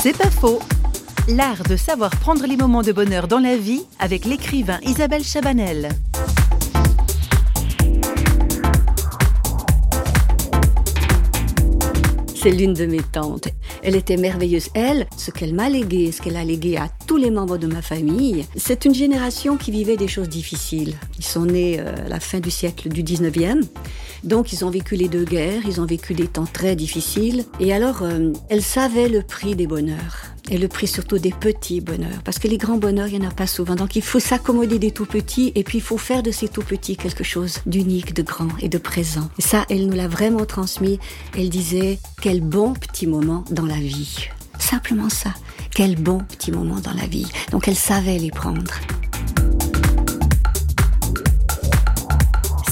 C'est pas faux. L'art de savoir prendre les moments de bonheur dans la vie avec l'écrivain Isabelle Chabanel. C'est l'une de mes tantes. Elle était merveilleuse. Elle, ce qu'elle m'a légué, ce qu'elle a légué à tous les membres de ma famille, c'est une génération qui vivait des choses difficiles. Ils sont nés euh, à la fin du siècle du 19e. Donc ils ont vécu les deux guerres, ils ont vécu des temps très difficiles. Et alors, euh, elle savait le prix des bonheurs et le prix surtout des petits bonheurs. Parce que les grands bonheurs, il n'y en a pas souvent. Donc il faut s'accommoder des tout petits et puis il faut faire de ces tout petits quelque chose d'unique, de grand et de présent. Et ça, elle nous l'a vraiment transmis. Elle disait, quel bon petit moment dans la vie. Simplement ça. Quel bon petit moment dans la vie. Donc elle savait les prendre.